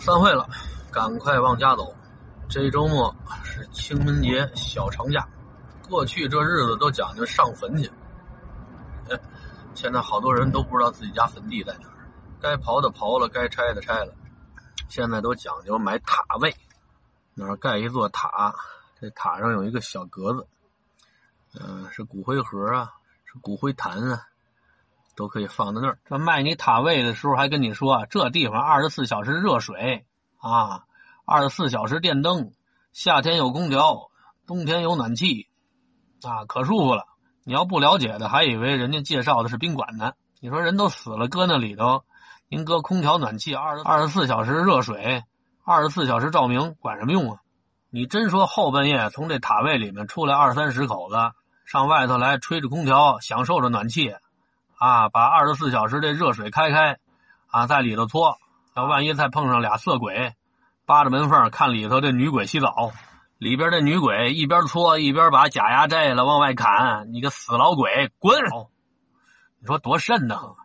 散会了，赶快往家走。这周末是清明节小长假，过去这日子都讲究上坟去。现在好多人都不知道自己家坟地在哪儿，该刨的刨了，该拆的拆了。现在都讲究买塔位，那儿盖一座塔，这塔上有一个小格子，嗯、是骨灰盒啊，是骨灰坛啊，都可以放在那儿。这卖你塔位的时候还跟你说，这地方二十四小时热水啊，二十四小时电灯，夏天有空调，冬天有暖气，啊，可舒服了。你要不了解的，还以为人家介绍的是宾馆呢。你说人都死了，搁那里头，您搁空调、暖气，二十二十四小时热水，二十四小时照明，管什么用啊？你真说后半夜从这塔位里面出来二三十口子，上外头来吹着空调，享受着暖气，啊，把二十四小时这热水开开，啊，在里头搓。要万一再碰上俩色鬼，扒着门缝看里头这女鬼洗澡，里边这女鬼一边搓一边把假牙摘了往外砍，你个死老鬼，滚！你说多瘆得慌，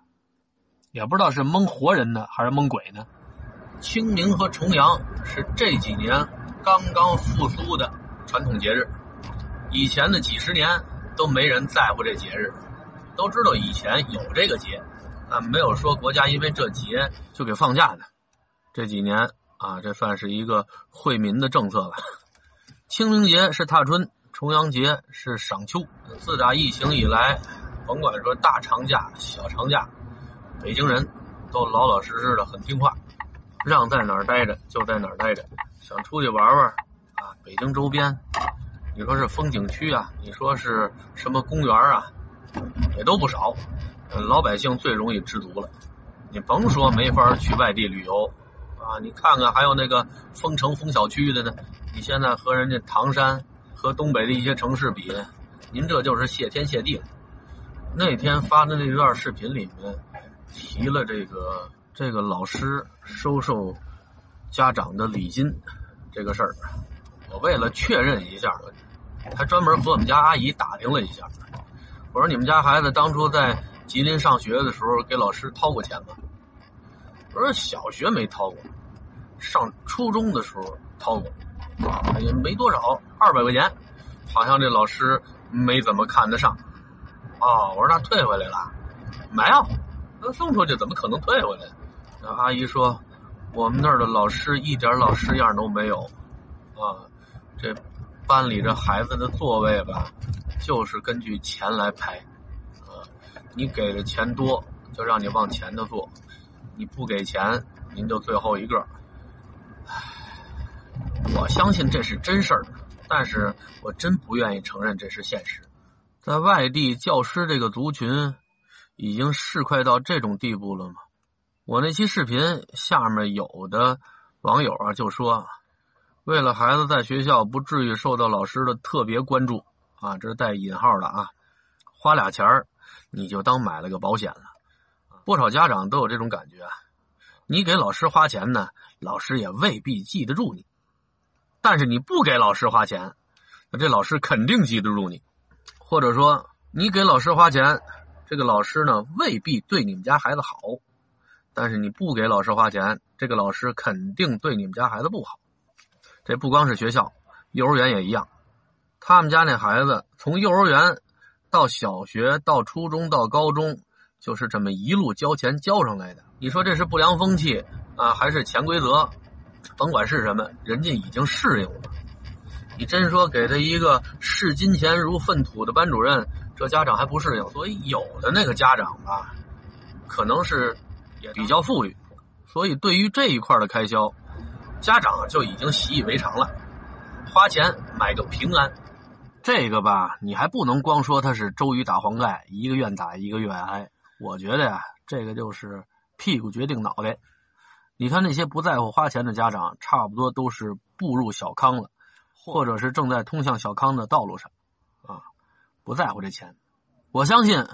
也不知道是蒙活人呢还是蒙鬼呢。清明和重阳是这几年刚刚复苏的传统节日，以前的几十年都没人在乎这节日，都知道以前有这个节，但没有说国家因为这节就给放假的。这几年啊，这算是一个惠民的政策吧。清明节是踏春，重阳节是赏秋。自打疫情以来，甭管说大长假、小长假，北京人都老老实实的，很听话，让在哪儿待着就在哪儿待着。想出去玩玩啊，北京周边，你说是风景区啊，你说是什么公园啊，也都不少。老百姓最容易知足了，你甭说没法去外地旅游啊，你看看还有那个封城封小区的呢，你现在和人家唐山和东北的一些城市比，您这就是谢天谢地了。那天发的那段视频里面提了这个这个老师收受家长的礼金这个事儿，我为了确认一下，还专门和我们家阿姨打听了一下。我说你们家孩子当初在吉林上学的时候给老师掏过钱吗？我说小学没掏过，上初中的时候掏过，啊也没多少，二百块钱，好像这老师没怎么看得上。哦，我说那退回来了，没有，那送出去怎么可能退回来？那阿姨说，我们那儿的老师一点老师样都没有，啊，这班里这孩子的座位吧，就是根据钱来排，啊，你给的钱多，就让你往前头坐，你不给钱，您就最后一个。我相信这是真事儿，但是我真不愿意承认这是现实。在外地，教师这个族群已经市侩到这种地步了吗？我那期视频下面有的网友啊就说，为了孩子在学校不至于受到老师的特别关注啊，这是带引号的啊，花俩钱儿你就当买了个保险了。不少家长都有这种感觉，你给老师花钱呢，老师也未必记得住你；但是你不给老师花钱，那这老师肯定记得住你。或者说，你给老师花钱，这个老师呢未必对你们家孩子好，但是你不给老师花钱，这个老师肯定对你们家孩子不好。这不光是学校，幼儿园也一样。他们家那孩子从幼儿园到小学到初中到高中，就是这么一路交钱交上来的。你说这是不良风气啊，还是潜规则？甭管是什么，人家已经适应了。你真说给他一个视金钱如粪土的班主任，这家长还不适应。所以有的那个家长吧，可能是也比较富裕，所以对于这一块的开销，家长就已经习以为常了，花钱买个平安。这个吧，你还不能光说他是周瑜打黄盖，一个愿打一个愿挨。我觉得呀，这个就是屁股决定脑袋。你看那些不在乎花钱的家长，差不多都是步入小康了。或者是正在通向小康的道路上，啊，不在乎这钱。我相信，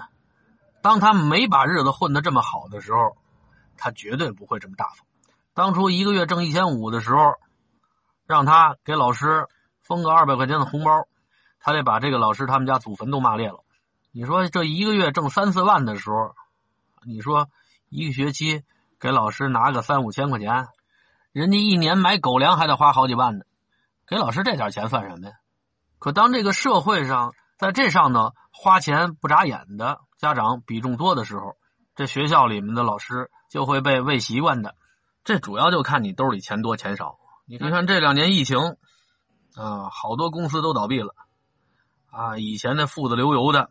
当他没把日子混得这么好的时候，他绝对不会这么大方。当初一个月挣一千五的时候，让他给老师封个二百块钱的红包，他得把这个老师他们家祖坟都骂裂了。你说这一个月挣三四万的时候，你说一个学期给老师拿个三五千块钱，人家一年买狗粮还得花好几万呢，给老师这点钱算什么呀？可当这个社会上在这上头花钱不眨眼的家长比重多的时候，这学校里面的老师就会被喂习惯的。这主要就看你兜里钱多钱少。你看看这两年疫情啊，好多公司都倒闭了啊，以前那富得流油的，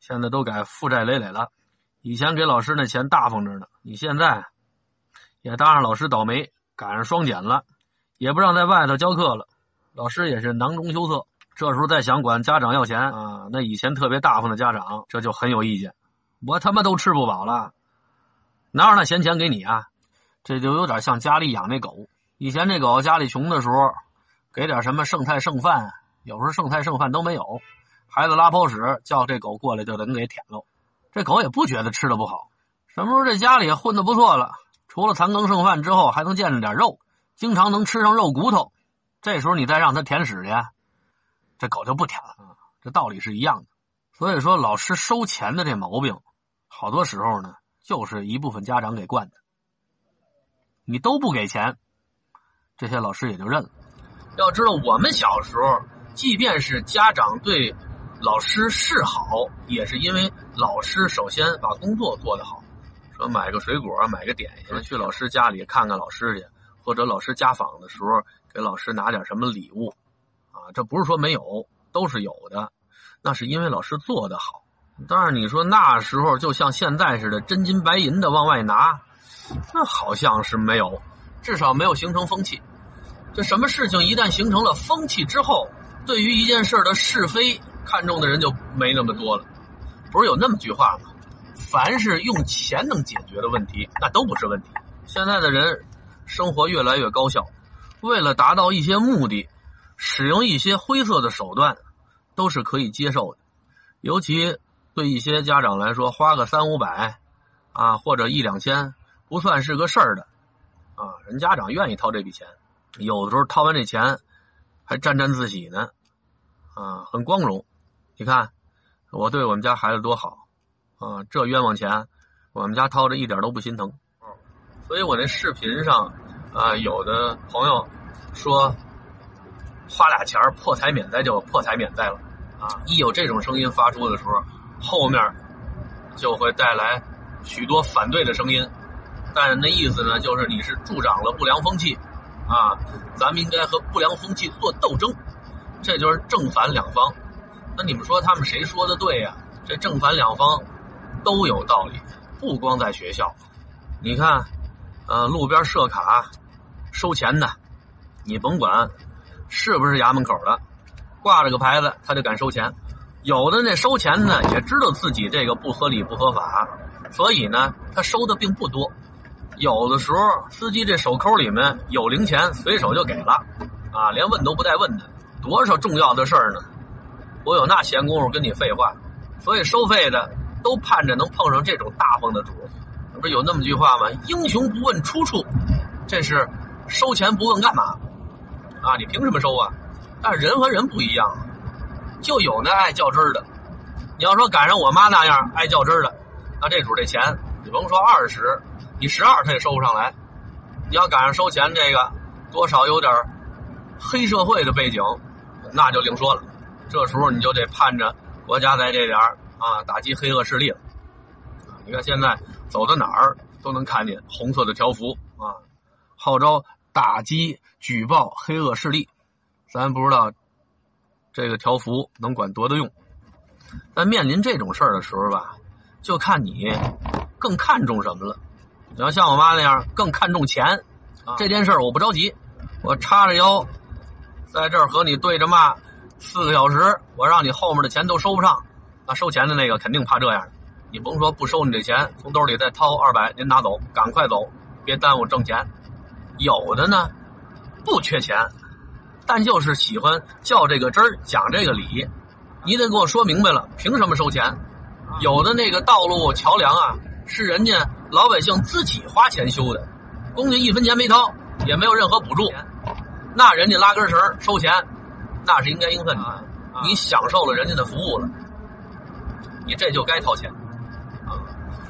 现在都改负债累累了。以前给老师那钱大方着呢，你现在也搭上老师倒霉，赶上双减了，也不让在外头教课了，老师也是囊中羞涩。这时候再想管家长要钱啊，那以前特别大方的家长这就很有意见。我他妈都吃不饱了，哪有那闲钱给你啊？这就有点像家里养那狗。以前这狗家里穷的时候，给点什么剩菜剩饭，有时候剩菜剩饭都没有，孩子拉泡屎叫这狗过来就得给舔喽。这狗也不觉得吃的不好，什么时候这家里混的不错了，除了残羹剩饭之后，还能见着点肉，经常能吃上肉骨头，这时候你再让它舔屎去，这狗就不舔了。这道理是一样的。所以说，老师收钱的这毛病，好多时候呢，就是一部分家长给惯的。你都不给钱，这些老师也就认了。要知道，我们小时候，即便是家长对。老师示好，也是因为老师首先把工作做得好。说买个水果，买个点心，去老师家里看看老师去，或者老师家访的时候给老师拿点什么礼物，啊，这不是说没有，都是有的。那是因为老师做得好。但是你说那时候就像现在似的，真金白银的往外拿，那好像是没有，至少没有形成风气。这什么事情一旦形成了风气之后，对于一件事的是非。看重的人就没那么多了，不是有那么句话吗？凡是用钱能解决的问题，那都不是问题。现在的人生活越来越高效，为了达到一些目的，使用一些灰色的手段都是可以接受的。尤其对一些家长来说，花个三五百啊，或者一两千，不算是个事儿的啊。人家长愿意掏这笔钱，有的时候掏完这钱还沾沾自喜呢，啊，很光荣。你看，我对我们家孩子多好，啊，这冤枉钱，我们家掏着一点都不心疼。所以我那视频上，啊，有的朋友说，花俩钱破财免灾就破财免灾了，啊，一有这种声音发出的时候，后面就会带来许多反对的声音。但那意思呢，就是你是助长了不良风气，啊，咱们应该和不良风气做斗争，这就是正反两方。那你们说他们谁说的对呀？这正反两方都有道理，不光在学校。你看，呃，路边设卡收钱的，你甭管是不是衙门口的，挂着个牌子他就敢收钱。有的那收钱呢，也知道自己这个不合理不合法，所以呢，他收的并不多。有的时候司机这手抠里面有零钱，随手就给了，啊，连问都不带问的。多少重要的事儿呢？我有那闲工夫跟你废话，所以收费的都盼着能碰上这种大方的主。不是有那么句话吗？英雄不问出处，这是收钱不问干嘛啊？你凭什么收啊？但是人和人不一样，就有那爱较真儿的。你要说赶上我妈那样爱较真儿的，那这主这钱你甭说二十，你十二他也收不上来。你要赶上收钱这个，多少有点黑社会的背景，那就另说了。这时候你就得盼着国家在这点啊打击黑恶势力了。你看现在走到哪儿都能看见红色的条幅啊，号召打击举报黑恶势力。咱不知道这个条幅能管多大用。但面临这种事儿的时候吧，就看你更看重什么了。你要像我妈那样更看重钱，这件事儿我不着急，我叉着腰在这儿和你对着骂。四个小时，我让你后面的钱都收不上，那收钱的那个肯定怕这样。你甭说不收你这钱，从兜里再掏二百，您拿走，赶快走，别耽误挣钱。有的呢，不缺钱，但就是喜欢较这个真儿，讲这个理。你得给我说明白了，凭什么收钱？有的那个道路桥梁啊，是人家老百姓自己花钱修的，公家一分钱没掏，也没有任何补助，那人家拉根绳收钱。那是应该应分的，你享受了人家的服务了，你这就该掏钱，啊，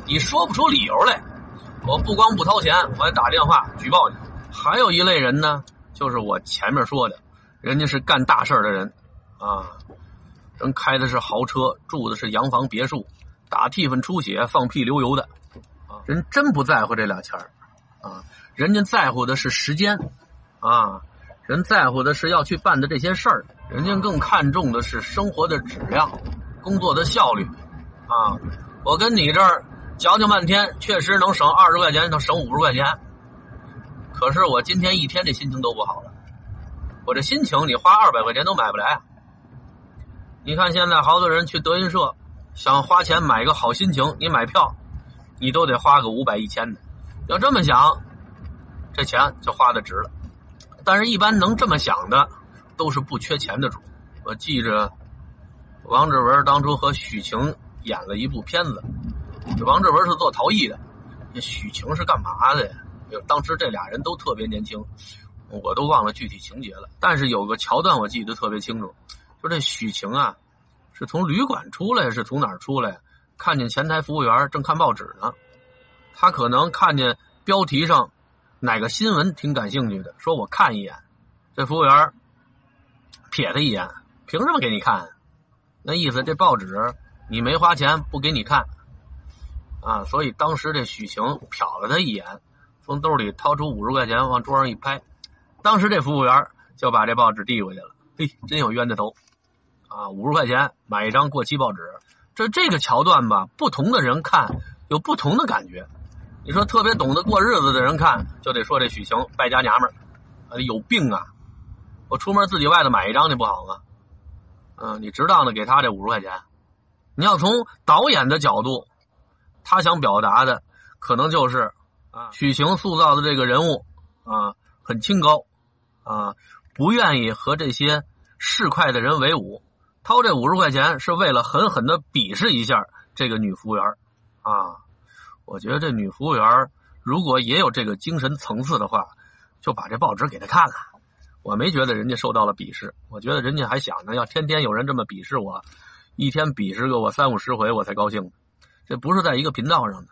你说不出理由来，我不光不掏钱，我还打电话举报你，还有一类人呢，就是我前面说的，人家是干大事的人啊，人开的是豪车，住的是洋房别墅，打替分出血、放屁流油的啊，人真不在乎这俩钱儿啊，人家在乎的是时间啊，人在乎的是要去办的这些事儿，人家更看重的是生活的质量、工作的效率啊。我跟你这儿矫情半天，确实能省二十块钱，能省五十块钱。可是我今天一天这心情都不好了，我这心情你花二百块钱都买不来。你看现在好多人去德云社，想花钱买个好心情，你买票，你都得花个五百一千的。要这么想，这钱就花的值了。但是，一般能这么想的，都是不缺钱的主。我记着，王志文当初和许晴演了一部片子，这王志文是做陶艺的，这许晴是干嘛的呀？当时这俩人都特别年轻，我都忘了具体情节了。但是有个桥段我记得特别清楚，就这许晴啊，是从旅馆出来，是从哪儿出来？看见前台服务员正看报纸呢，他可能看见标题上哪个新闻挺感兴趣的，说我看一眼。这服务员瞥他一眼，凭什么给你看？那意思这报纸你没花钱不给你看啊？所以当时这许晴瞟了他一眼。从兜里掏出五十块钱，往桌上一拍，当时这服务员就把这报纸递过去了。嘿，真有冤的头啊！五十块钱买一张过期报纸，这这个桥段吧，不同的人看有不同的感觉。你说特别懂得过日子的人看，就得说这许晴败家娘们儿，有病啊！我出门自己外头买一张去不好吗？嗯，你值当的给他这五十块钱。你要从导演的角度，他想表达的可能就是。啊，许晴塑造的这个人物啊，很清高啊，不愿意和这些市侩的人为伍，掏这五十块钱是为了狠狠的鄙视一下这个女服务员啊。我觉得这女服务员如果也有这个精神层次的话，就把这报纸给她看了。我没觉得人家受到了鄙视，我觉得人家还想着要天天有人这么鄙视我，一天鄙视个我三五十回我才高兴。这不是在一个频道上的。